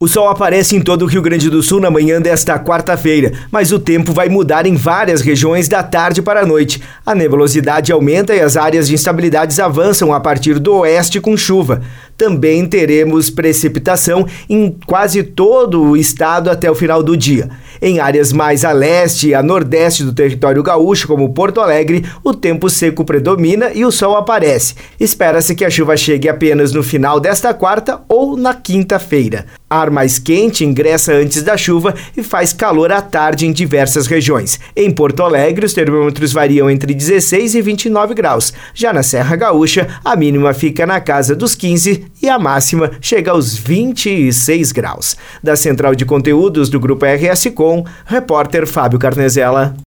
O sol aparece em todo o Rio Grande do Sul na manhã desta quarta-feira, mas o tempo vai mudar em várias regiões da tarde para a noite. A nebulosidade aumenta e as áreas de instabilidades avançam a partir do oeste com chuva. Também teremos precipitação em quase todo o estado até o final do dia. Em áreas mais a leste e a nordeste do território gaúcho, como Porto Alegre, o tempo seco predomina e o sol aparece. Espera-se que a chuva chegue apenas no final desta quarta ou na quinta-feira. Ar mais quente ingressa antes da chuva e faz calor à tarde em diversas regiões. Em Porto Alegre, os termômetros variam entre 16 e 29 graus. Já na Serra Gaúcha, a mínima fica na casa dos 15 e a máxima chega aos 26 graus. Da central de conteúdos do Grupo RS Com, repórter Fábio Carnezella.